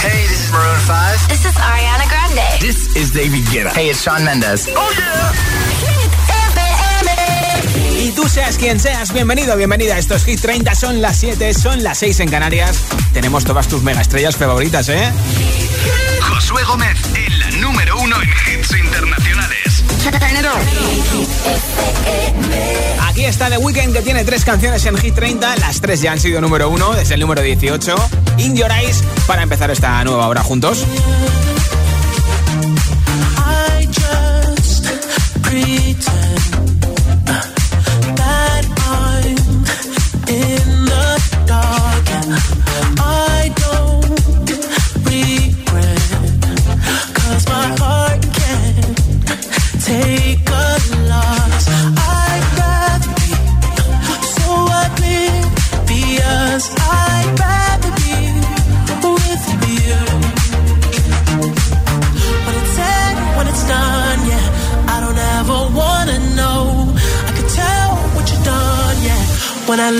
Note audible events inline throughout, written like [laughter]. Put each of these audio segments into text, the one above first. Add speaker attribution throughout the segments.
Speaker 1: Hey, this is Maroon 5.
Speaker 2: This is Ariana Grande.
Speaker 3: This is David Guetta.
Speaker 1: Hey, it's Sean Mendes.
Speaker 3: Oh yeah.
Speaker 4: Y tú seas quien seas, bienvenido, bienvenida. Estos Hit 30 son las 7, son las 6 en Canarias. Tenemos todas tus mega estrellas favoritas, ¿eh?
Speaker 3: Josué Gómez en la número uno en hits internacionales.
Speaker 4: Aquí está The Weeknd que tiene tres canciones en Hit 30. Las tres ya han sido número uno desde el número 18. In Your Eyes para empezar esta nueva hora juntos.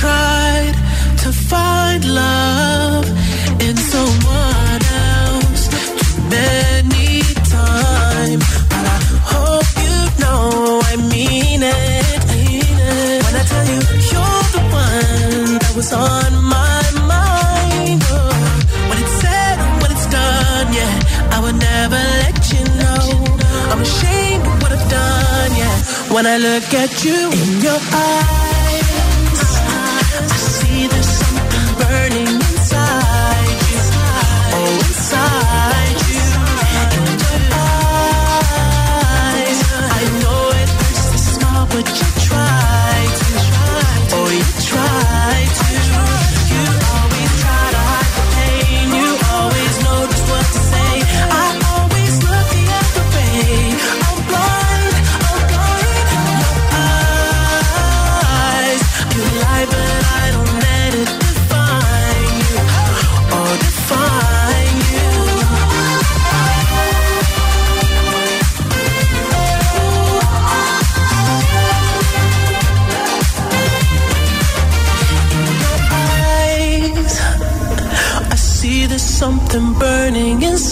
Speaker 5: tried to find love in someone else too many times, but I hope you know I mean it. When I tell you you're the one that was on my mind, oh, when it's said when it's done, yeah, I would never let you know. I'm ashamed of what I've done, yeah. When I look at you in your eyes,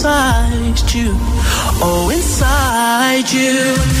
Speaker 5: inside you. Oh, inside you.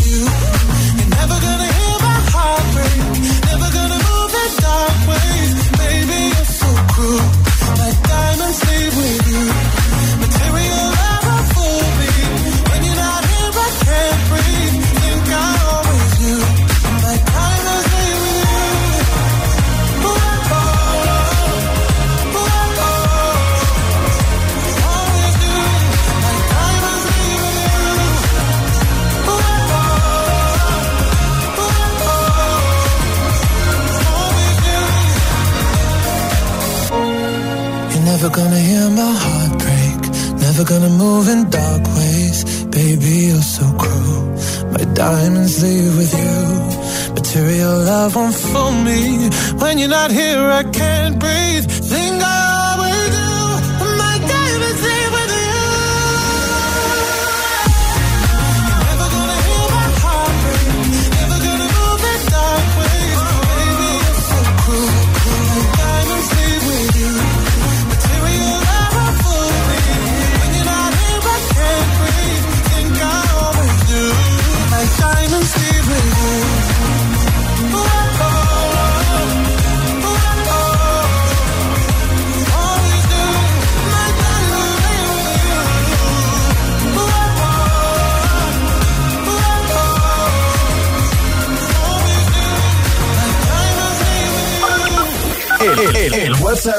Speaker 6: Not here, I can't breathe.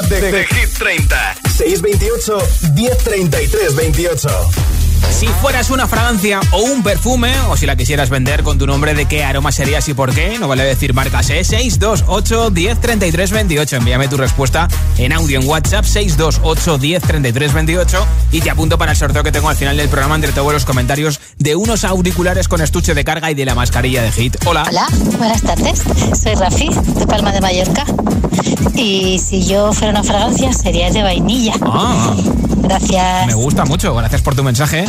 Speaker 3: WhatsApp de, de, Hit 30. 628 1033 28.
Speaker 4: Si fueras una fragancia o un perfume, o si la quisieras vender con tu nombre, ¿de qué aroma serías y por qué? No vale decir marcas, ¿eh? 628 1033 28. Envíame tu respuesta en audio en WhatsApp 628 1033 28 y te apunto para el sorteo que tengo al final del programa entre todos los comentarios de unos auriculares con estuche de carga y de la mascarilla de Hit. Hola.
Speaker 7: Hola, buenas tardes. Soy Rafi, de Palma de Mallorca. Y si yo fuera una fragancia, sería de vainilla.
Speaker 4: Ah.
Speaker 7: Gracias.
Speaker 4: Me gusta mucho, gracias por tu mensaje.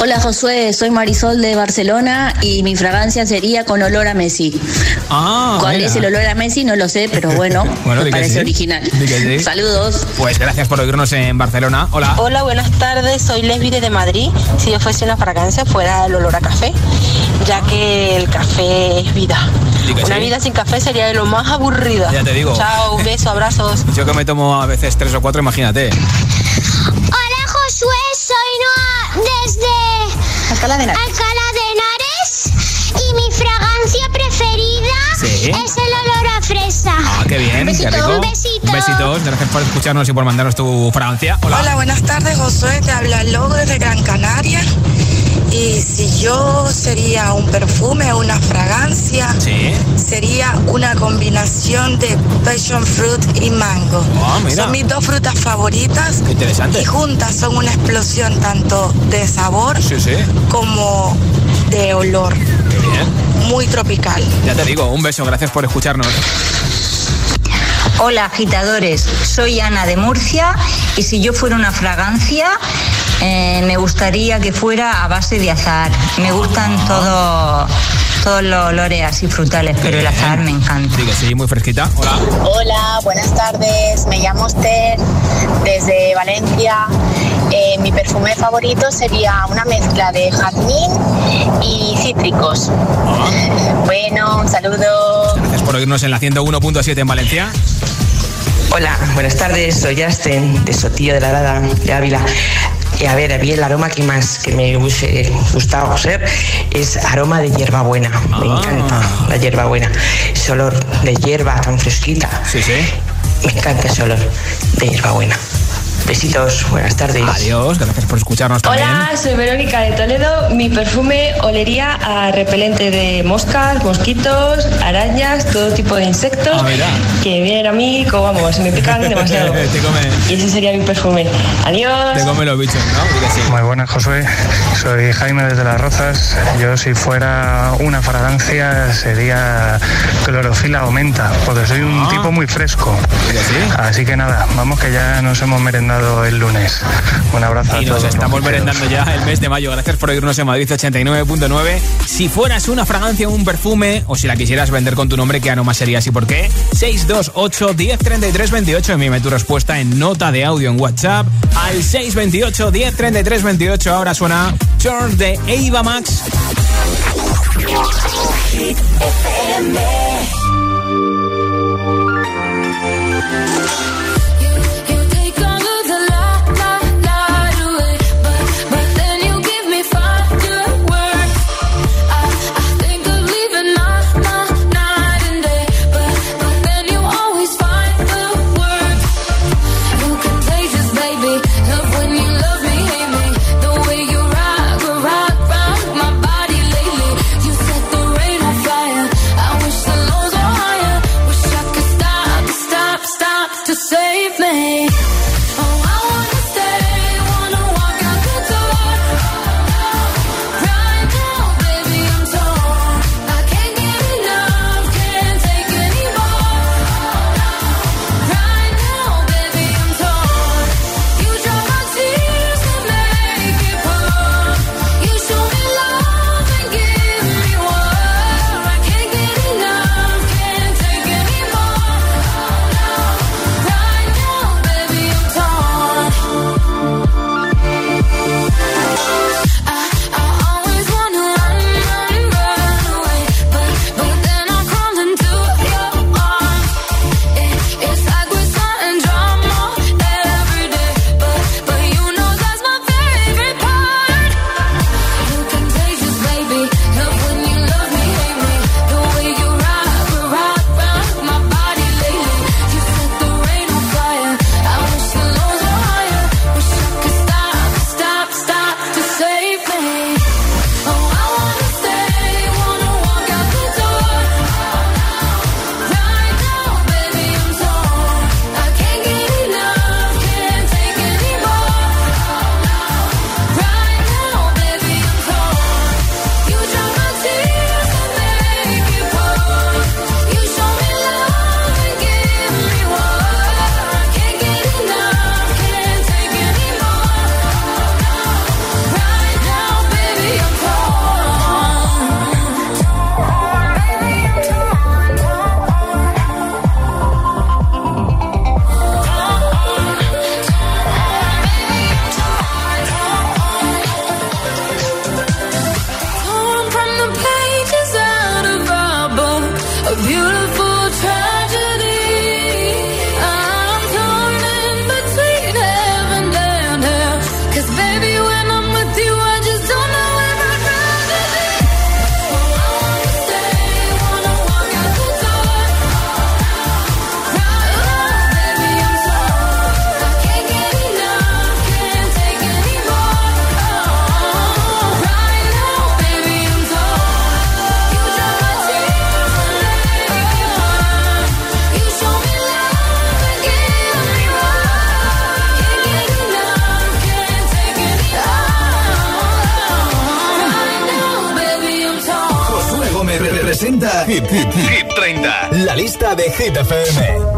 Speaker 8: Hola Josué, soy Marisol de Barcelona y mi fragancia sería con olor a Messi.
Speaker 4: Ah,
Speaker 8: ¿Cuál
Speaker 4: mira.
Speaker 8: es el olor a Messi? No lo sé, pero bueno, [laughs]
Speaker 4: Bueno,
Speaker 8: me parece
Speaker 4: sí.
Speaker 8: original.
Speaker 4: Sí.
Speaker 8: Saludos.
Speaker 4: Pues gracias por oírnos en Barcelona. Hola.
Speaker 9: Hola, buenas tardes. Soy Lesbi de Madrid. Si yo fuese una fragancia, fuera el olor a café, ya que el café es vida. Una
Speaker 4: sí.
Speaker 9: vida sin café sería de lo más aburrida.
Speaker 4: Ya te digo.
Speaker 9: Chao, un beso, abrazos. [laughs]
Speaker 4: Yo que me tomo a veces tres o cuatro, imagínate.
Speaker 10: Hola Josué, soy Noa desde
Speaker 7: Alcalá de Henares.
Speaker 10: Alcalá de Henares y mi fragancia preferida
Speaker 4: Sí.
Speaker 10: es el olor a fresa.
Speaker 4: Ah, qué bien,
Speaker 10: besito,
Speaker 4: qué rico.
Speaker 10: un besito.
Speaker 4: Besitos, gracias por escucharnos y por mandarnos tu fragancia. Hola.
Speaker 11: Hola, buenas tardes, Josué. Te habla Logo desde Gran Canaria. Y si yo sería un perfume o una fragancia,
Speaker 4: Sí.
Speaker 11: sería una combinación de passion fruit y mango.
Speaker 4: Ah, mira.
Speaker 11: Son mis dos frutas favoritas.
Speaker 4: Qué interesante.
Speaker 11: Y juntas son una explosión tanto de sabor
Speaker 4: Sí, sí.
Speaker 11: como de olor.
Speaker 4: Qué bien.
Speaker 11: Muy tropical.
Speaker 4: Ya te digo, un beso, gracias por escucharnos.
Speaker 12: Hola agitadores, soy Ana de Murcia y si yo fuera una fragancia eh, me gustaría que fuera a base de azahar. Me gustan todo, todos los olores así frutales, pero el azahar me encanta.
Speaker 4: Sí, que sí, muy fresquita. Hola.
Speaker 13: Hola, buenas tardes. Me llamo Esther desde Valencia. Eh, mi perfume favorito sería una mezcla de jazmín y cítricos. Bueno, un saludo.
Speaker 4: Gracias por oírnos en la 101.7 en Valencia.
Speaker 14: Hola, buenas tardes, soy Asten de Sotillo de la Lada de Ávila. Y a ver, a mí el aroma que más que me hubiese gustado ser es aroma de hierbabuena. Me
Speaker 4: Ah.
Speaker 14: encanta la hierbabuena. Ese olor de hierba tan fresquita.
Speaker 4: Sí, sí.
Speaker 14: Me encanta ese olor de hierbabuena. Besitos, buenas tardes.
Speaker 4: Adiós, gracias por escucharnos también.
Speaker 15: Hola, soy Verónica de Toledo. Mi perfume olería a repelente de moscas, mosquitos, arañas, todo tipo de insectos
Speaker 4: Ah,
Speaker 15: que vienen a mí, como vamos, me pican [laughs] demasiado.
Speaker 4: Te come.
Speaker 15: Y ese sería mi perfume. Adiós.
Speaker 4: Te come los bichos, ¿no? Sí.
Speaker 16: Muy buenas, Josué. Soy Jaime desde Las Rozas. Yo si fuera una fragancia sería clorofila o menta, porque soy un
Speaker 4: Ah.
Speaker 16: tipo muy fresco. Así que nada, vamos que ya nos hemos merendado el lunes. Un abrazo a
Speaker 4: Y nos
Speaker 16: todos.
Speaker 4: estamos
Speaker 16: los
Speaker 4: merendando ya el mes de mayo. Gracias por oírnos en Madrid 89.9. Si fueras una fragancia o un perfume, o si la quisieras vender con tu nombre, ¿qué aroma serías y por qué? 628 1033 28. Envíame tu respuesta en nota de audio en WhatsApp al 628 1033 28. Ahora suena Turn de Ava Max.
Speaker 10: Hit
Speaker 3: FM.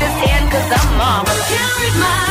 Speaker 6: cause I'm mama. Carried my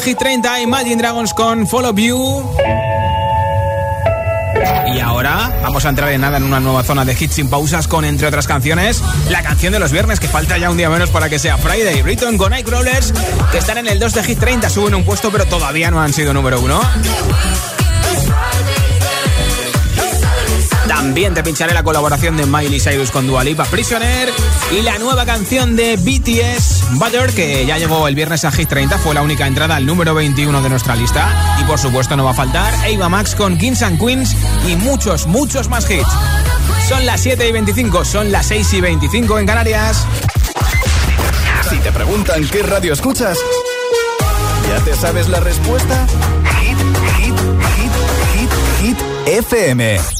Speaker 4: Hit 30, Imagine Dragons con Follow You. Y ahora vamos a entrar en nada en una nueva zona de hits sin pausas con, entre otras canciones, la canción de los viernes, que falta ya un día menos para que sea Friday. Britton con Nightcrawlers, que están en el 2 de Hit 30, suben un puesto, pero todavía no han sido número uno. También te pincharé la colaboración de Miley Cyrus con Dua Lipa, Prisoner y la nueva canción de BTS, Butter, que ya llegó el viernes a Hit 30, fue la única entrada al número 21 de nuestra lista. Y por supuesto no va a faltar Ava Max con Kings and Queens y muchos, muchos más hits. Son las 7 y 25, son las 6 y 25 en Canarias.
Speaker 3: Si te preguntan qué radio escuchas, ¿ya te sabes la respuesta? Hit, hit, hit, hit, hit, FM.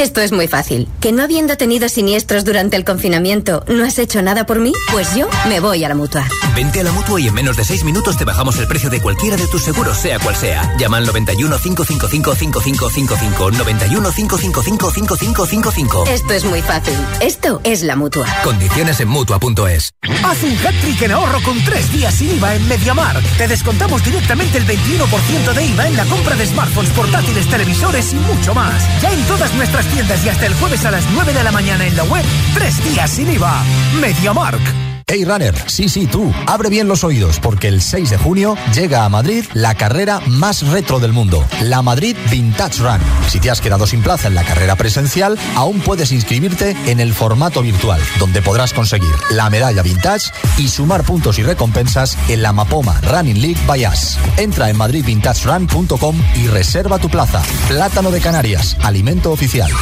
Speaker 17: Esto es muy fácil. ¿Que no habiendo tenido siniestros durante el confinamiento no has hecho nada por mí? Pues yo me voy a la mutua.
Speaker 18: Vente a la mutua y en menos de seis minutos te bajamos el precio de cualquiera de tus seguros, sea cual sea. Llama al 91 555 5555. 91 555 5555.
Speaker 17: Esto es muy fácil. Esto es la mutua.
Speaker 18: Condiciones en mutua.es.
Speaker 19: Haz un hat-trick en ahorro con tres días sin IVA en Mediamar. Te descontamos directamente el 21% de IVA en la compra de smartphones, portátiles, televisores y mucho más. Ya en todas nuestras tiendas y hasta el jueves a las 9 de la mañana en la web. Tres días sin IVA. MediaMark.
Speaker 20: Hey Runner, sí, sí, tú, abre bien los oídos porque el 6 de junio llega a Madrid la carrera más retro del mundo, la Madrid Vintage Run. Si te has quedado sin plaza en la carrera presencial, aún puedes inscribirte en el formato virtual, donde podrás conseguir la medalla vintage y sumar puntos y recompensas en la Mapoma Running League by Us. Entra en madridvintagerun.com y reserva tu plaza. Plátano de Canarias, alimento oficial.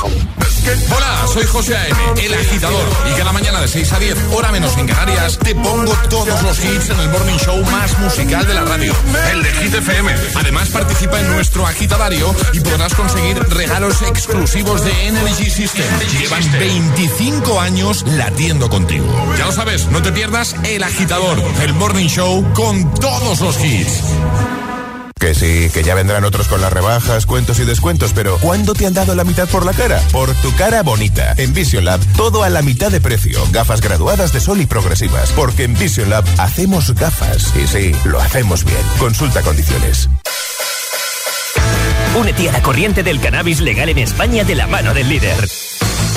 Speaker 21: Hola, soy José A.M., el agitador, y cada mañana de 6 a 10, hora menos en Canarias, te pongo todos los hits en el morning show más musical de la radio, el de Hit FM. Además, participa en nuestro agitadario y podrás conseguir regalos exclusivos de Energy System. Llevan 25 años latiendo contigo. Ya lo sabes, no te pierdas el agitador, el morning show con todos los hits.
Speaker 22: Que sí, que ya vendrán otros con las rebajas, cuentos y descuentos, pero ¿cuándo te han dado la mitad por la cara? Por tu cara bonita. En Vision Lab, todo a la mitad de precio. Gafas graduadas de sol y progresivas. Porque en Vision Lab hacemos gafas. Y sí, lo hacemos bien. Consulta condiciones.
Speaker 23: Únete a la corriente del cannabis legal en España de la mano del líder.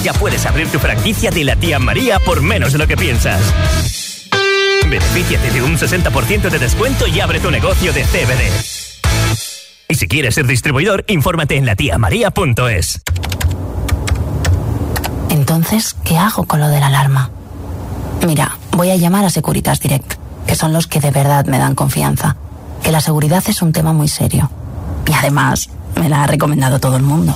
Speaker 23: Ya puedes abrir tu franquicia de la tía María por menos de lo que piensas. Benefíciate de un 60% de descuento y abre tu negocio de CBD. Y si quieres ser distribuidor, infórmate en latiamaria.es.
Speaker 24: Entonces, ¿qué hago con lo de la alarma? Mira, voy a llamar a Securitas Direct, que son los que de verdad me dan confianza. Que la seguridad es un tema muy serio. Y además, me la ha recomendado todo el mundo.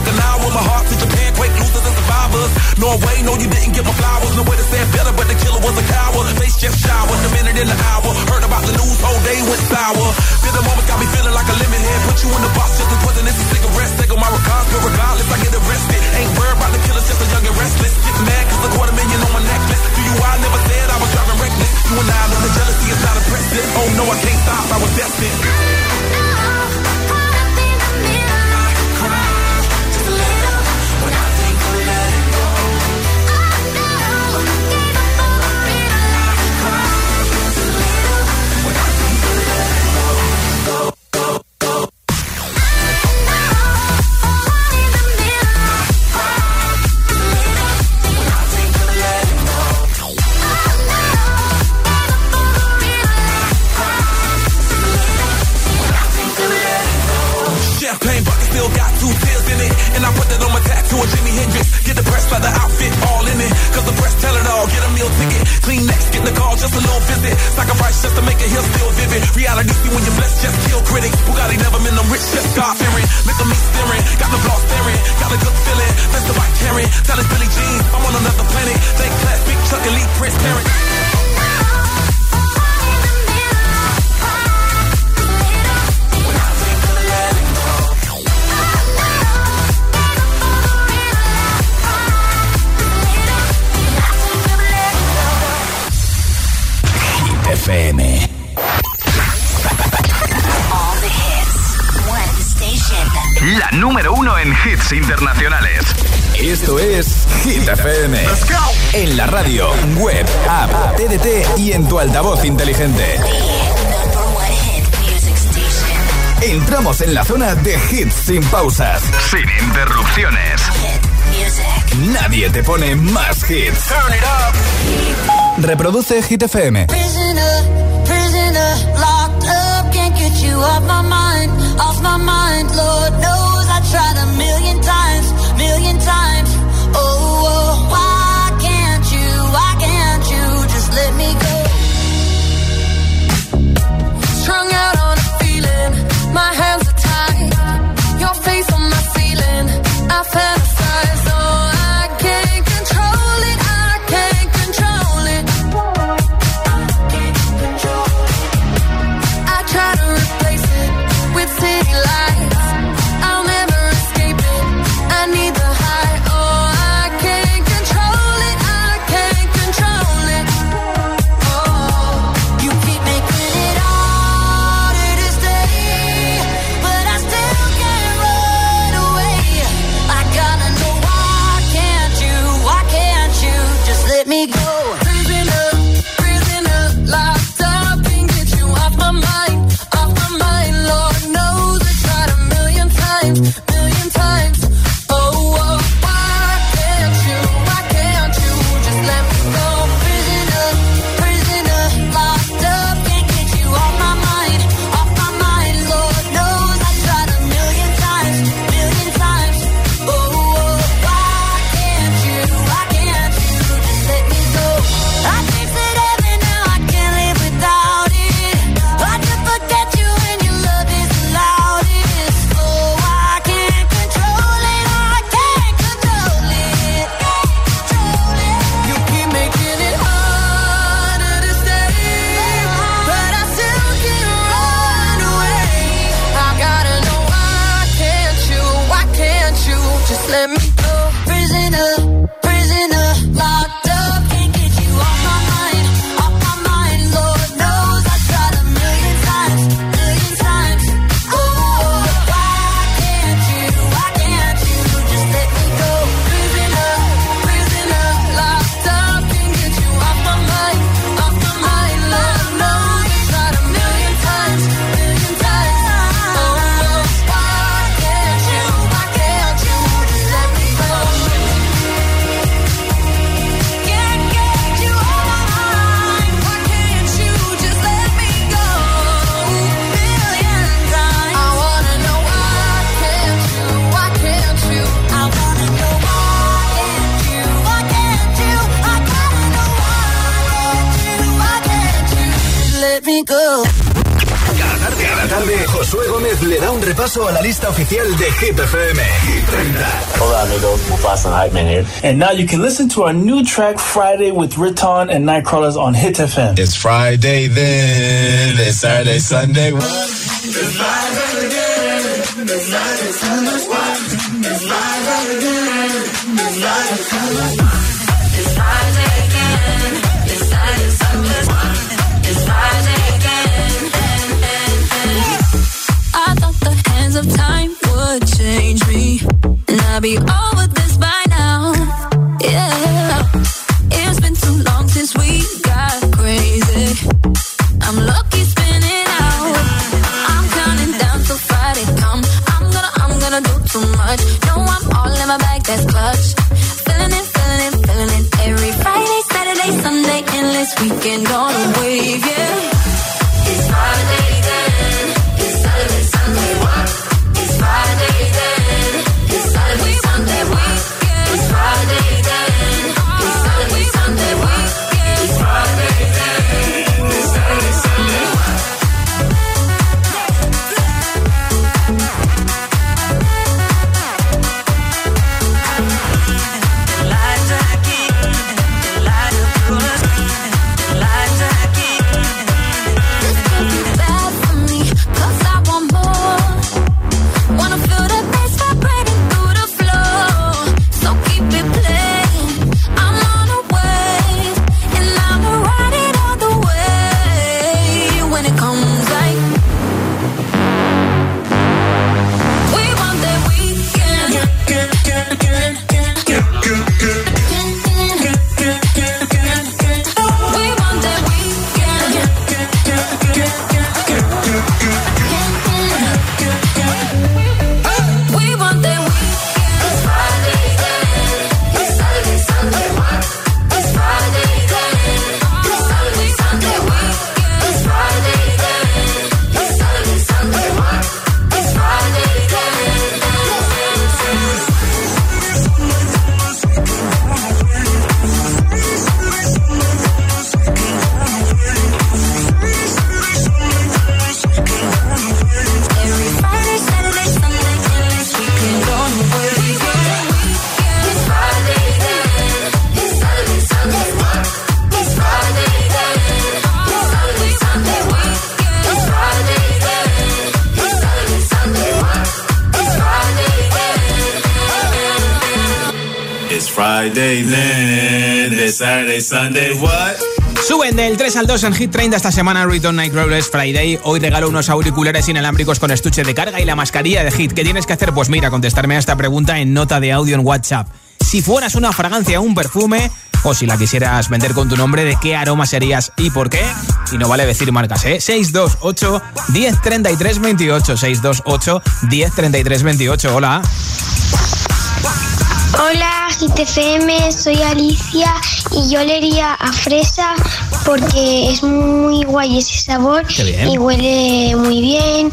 Speaker 25: Panama Canal with my heart to Japan,
Speaker 26: quake losers and survivors. Norway, no, you didn't give my flowers. No way to say it better, but the killer was a coward. Face just showered, a
Speaker 27: minute in
Speaker 28: an hour. Heard about the news, whole day went sour. Feel the moment, got me feeling like a lemon
Speaker 29: head. Put you in the box, just as wasn't this a cigarette. Take on my regards, but regardless, I get arrested. Ain't worried
Speaker 10: about the killers, just a young and
Speaker 27: restless. Get mad, cause a quarter million on my necklace. Do you, I never said I was driving reckless. You and I know the jealousy is not impressive. Oh no, I can't stop, I was destined. [laughs] Oh, oh, oh, visit. Sacrifice just to make a hill still vivid. Reality see when you're blessed, just kill critics. Bugatti never meant I'm rich, just God fearing. Make me staring, got the block staring, got a good feeling. That's the right caring. That is Billy Jean. I'm on another planet. Thank class, big Chuck elite Prince Parent. internacionales. Esto es Hit FM. En la radio, web, app, TDT y en tu altavoz inteligente. Entramos en la zona de hits sin pausas, sin interrupciones. Nadie te pone más hits. Reproduce Hit FM. Prisoner, prisoner, locked up. Can't get you off my mind, off my mind. Lord knows I try to miss. I felt And now you can listen to our new track Friday with Riton and Nightcrawlers on Hit FM. It's Friday then, it's Saturday, Sunday. It's Friday again. It's. It's again. It's. It's Friday again. It's. It's Friday again. I thought the hands of time would change me,
Speaker 10: and I'd be over this Sunday, what?
Speaker 4: Suben del 3 al 2 en Hit 30 esta semana Return Night Rollers Friday. Hoy regalo unos auriculares inalámbricos con estuche de carga y la mascarilla de Hit. ¿Qué tienes que hacer? Pues mira, contestarme a esta pregunta en nota de audio en WhatsApp. Si fueras una fragancia o un perfume, o si la quisieras vender con tu nombre, ¿de qué aroma serías y por qué? Y no vale decir marcas, ¿eh? 628 1033 28 628 1033 28 Hola.
Speaker 30: Hola, GTFM, soy Alicia y yo le iría a fresa porque es muy guay ese sabor y huele muy bien.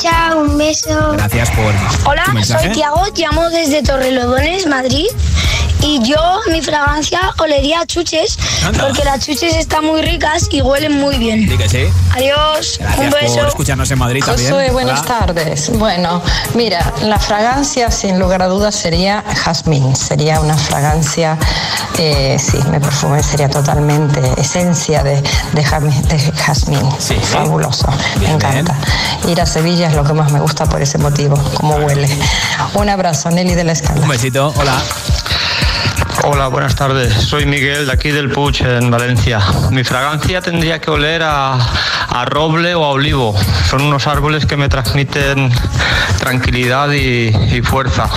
Speaker 30: Chao, un beso.
Speaker 4: Gracias por
Speaker 30: Hola,
Speaker 4: tu
Speaker 30: soy Tiago, llamo desde Torrelodones, Madrid. Y yo, mi fragancia, olería a chuches,
Speaker 4: Anda.
Speaker 30: porque las chuches están muy ricas y huelen muy bien.
Speaker 4: Que sí.
Speaker 30: Adiós, un beso.
Speaker 4: por escucharnos en Madrid también.
Speaker 31: Josué, buenas
Speaker 4: Hola.
Speaker 31: tardes. Bueno, mira, la fragancia sin lugar a dudas sería jazmín. Sería una fragancia, eh, sí, mi perfume sería totalmente esencia de, de, jazmín- de jazmín. Fabuloso, me encanta. Ir a Sevilla es lo que más me gusta por ese motivo, como huele. Un abrazo, Nelly de la Escala.
Speaker 4: Un besito, hola.
Speaker 32: Hola, buenas tardes. Soy Miguel de aquí del Puig, en Valencia. Mi fragancia tendría que oler a, a roble o a olivo. Son unos árboles que me transmiten tranquilidad y, y fuerza.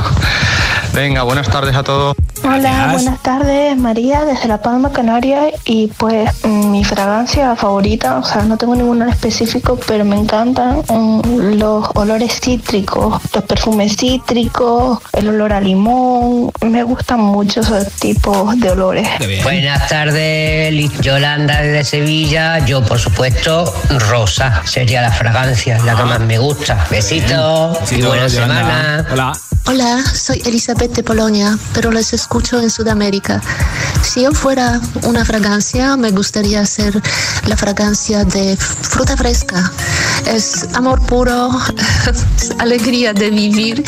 Speaker 32: Venga, buenas tardes a todos.
Speaker 19: Hola, buenas tardes, María, desde La Palma, Canarias. Y pues mi fragancia favorita, o sea, no tengo ninguna en específico, pero me encantan mm, los olores cítricos, los perfumes cítricos, el olor a limón. Me gustan mucho esos tipos de olores.
Speaker 33: Buenas tardes, Yolanda desde Sevilla. Yo, por supuesto, rosa sería la fragancia, la que más me gusta. Besitos y
Speaker 4: Besitos,
Speaker 33: buena
Speaker 4: Yolanda.
Speaker 33: semana.
Speaker 4: Hola.
Speaker 34: Hola, soy Elizabeth de Polonia, pero les escucho en Sudamérica.
Speaker 35: Si yo fuera una fragancia, me gustaría ser la fragancia de fruta fresca. Es amor puro, [laughs] es alegría de vivir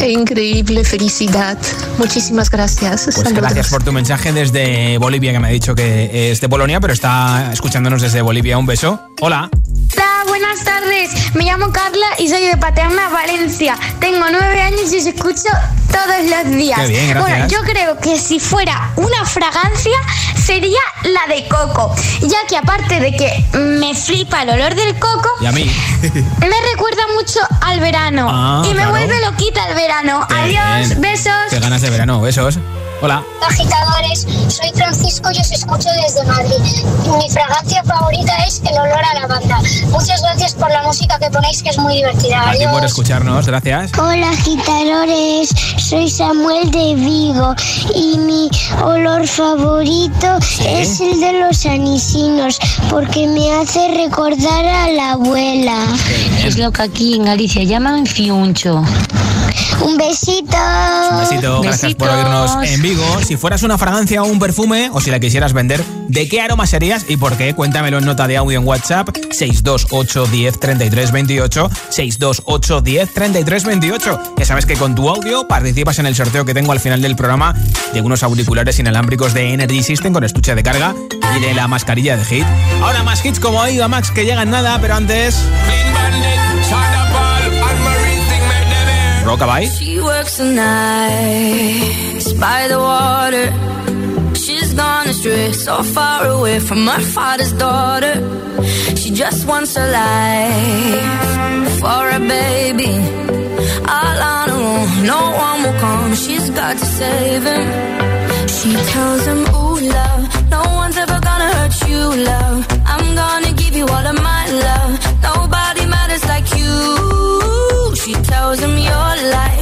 Speaker 35: e increíble felicidad. Muchísimas gracias.
Speaker 4: Pues gracias por tu mensaje desde Bolivia, que me ha dicho que es de Polonia, pero está escuchándonos desde Bolivia. Un beso. Hola.
Speaker 36: Hola, buenas tardes. Me llamo Carla y soy de Paterna, Valencia. Tengo nueve años y os escucho todos los días.
Speaker 4: Bien.
Speaker 36: Bueno, yo creo que si fuera una fragancia sería la de coco, ya que aparte de que me flipa el olor del coco,
Speaker 4: Y a mí. [laughs]
Speaker 36: me recuerda mucho al verano
Speaker 4: Ah,
Speaker 36: y me
Speaker 4: claro.
Speaker 36: vuelve loquita el verano.
Speaker 4: Qué
Speaker 36: Adiós,
Speaker 4: bien.
Speaker 36: besos.
Speaker 4: Qué ganas de verano. Besos. Hola.
Speaker 30: Agitadores, soy Francisco y os escucho desde Madrid. Mi fragancia favorita es el olor a lavanda. Muchas gracias por la música que ponéis, que es muy divertida.
Speaker 4: A ti por escucharnos. Gracias.
Speaker 30: Hola agitadores, soy Samuel de Vigo y mi olor favorito es el de los anisinos porque me hace recordar a la abuela.
Speaker 37: Es lo que aquí en Galicia llaman fiuncho.
Speaker 30: Un besito.
Speaker 4: Un besito, gracias por oírnos en Vigo. Si fueras una fragancia o un perfume, o si la quisieras vender, ¿de qué aroma serías y por qué? Cuéntamelo en nota de audio en WhatsApp 628 10 33 28 628 10 33 28. Ya sabes que con tu audio participas en el sorteo que tengo al final del programa de unos auriculares inalámbricos de Energy System con estuche de carga y de la mascarilla de hit. Ahora más hits como Iba Max que llegan nada, pero antes Rockabye.
Speaker 10: She works the nights by the water. She's gone astray, so far away from her father's daughter. She just wants a life for a baby. All on her own, no one will come. She's got to save him. She tells him, Ooh, love, no one's ever gonna hurt you, love. I'm gonna give you all of my love. You. She tells him your life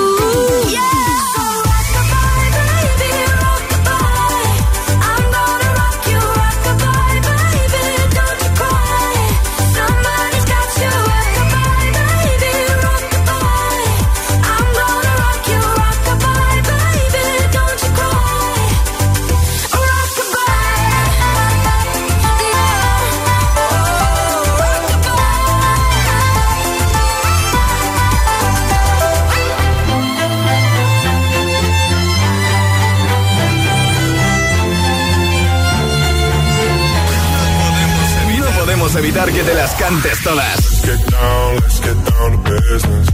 Speaker 3: que te las cantes todas.
Speaker 38: Get down, let's get down to business.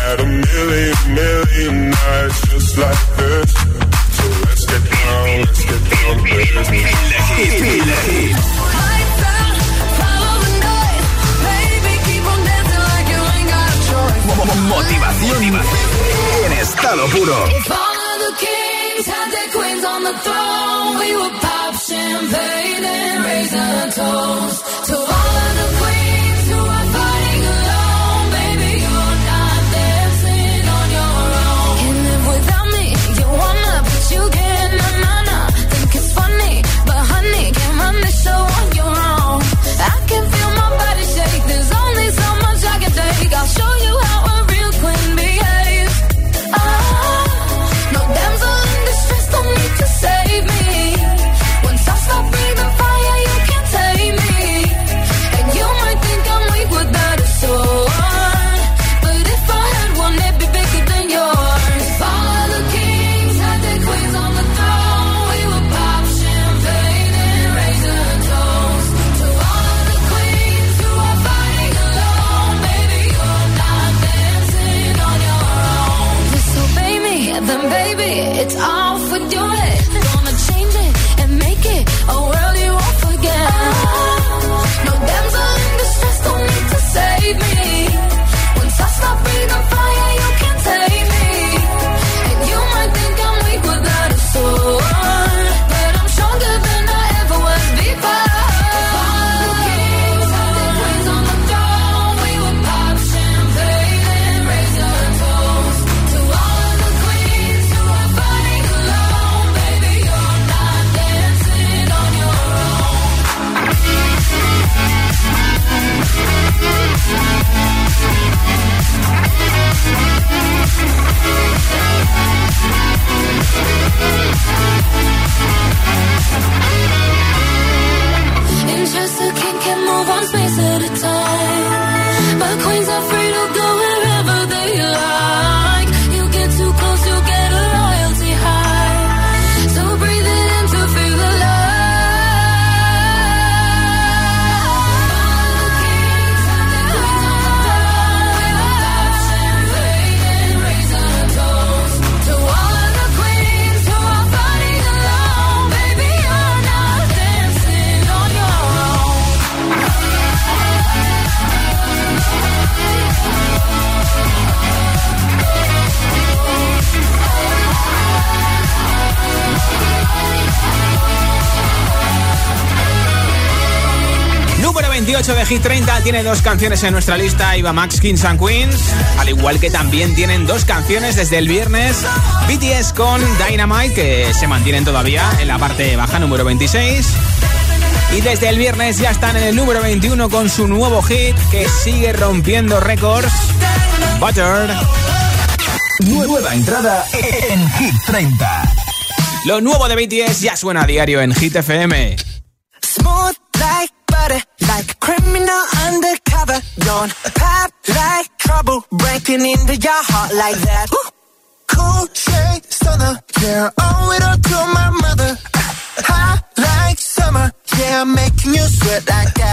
Speaker 38: Had a million, million nights just like this. So let's get down, let's get down business.
Speaker 10: Motivación en estado puro. If all of the kings queens on
Speaker 3: the throne, we would
Speaker 10: champagne and a toast to all 8
Speaker 4: de Hit 30 tiene dos canciones en nuestra lista, Iba Max Kings and Queens, al igual que también tienen dos canciones desde el viernes, BTS con Dynamite, que se mantienen todavía en la parte baja número 26. Y desde el viernes ya están en el número 21 con su nuevo hit que sigue rompiendo récords, Butter.
Speaker 3: Nueva entrada en Hit 30.
Speaker 4: Lo nuevo de BTS ya suena a diario en Hit FM.
Speaker 5: Breaking into your heart like that. Cool shade stunner, yeah, owe it all to my mother. [laughs] Hot like summer, yeah, making you sweat like that.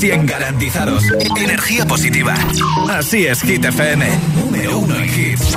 Speaker 3: 100% garantizados. Energía positiva. Así es, Hit FM. Número uno en hits.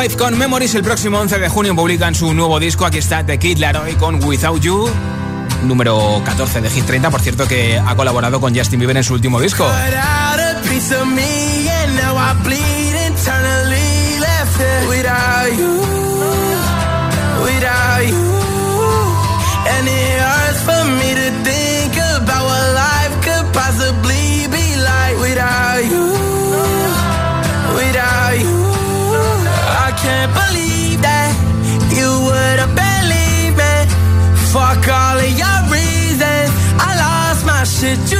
Speaker 5: 5 con Memories el próximo 11 de junio publican su nuevo disco. Aquí está The Kid Laroi con Without You, número 14 de Hit 30. Por cierto, que ha colaborado con Justin Bieber en su último disco.
Speaker 39: did you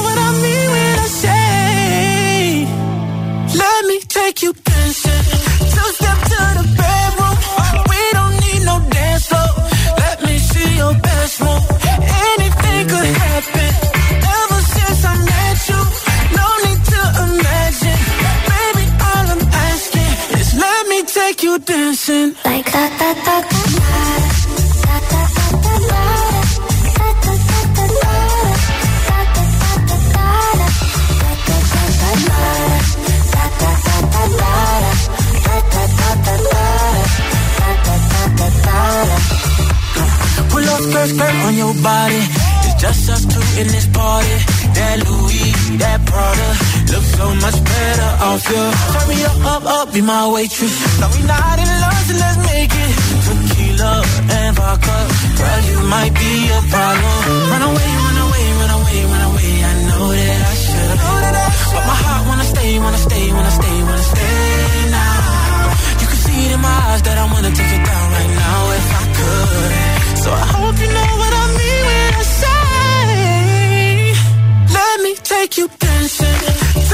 Speaker 5: on your body. It's just us two in this party. That Louis, that Prada, so much better off you. Turn me up, up, up, be my waitress. No, we not in love, so let's make it. Tequila and vodka, girl, you might be a problem. Run away, run away, run away, run away. I know that I should, but my heart wanna stay, wanna stay, wanna stay, wanna stay now. You can see it in my eyes that I wanna take it down right now if I could. So I hope you know what I mean when I say, let me take you dancing.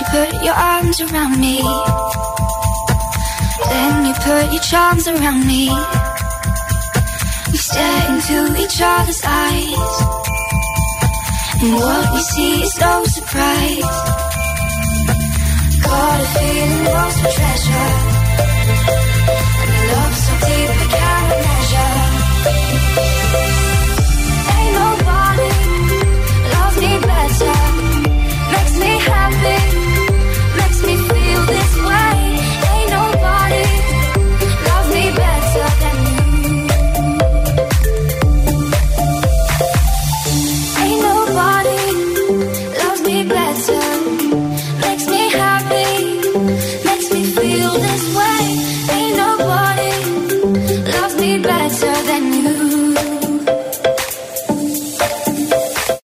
Speaker 10: You put your arms around me. Then you put your charms around me. We stare into each other's eyes. And what we see is no surprise. Got a feeling lost for treasure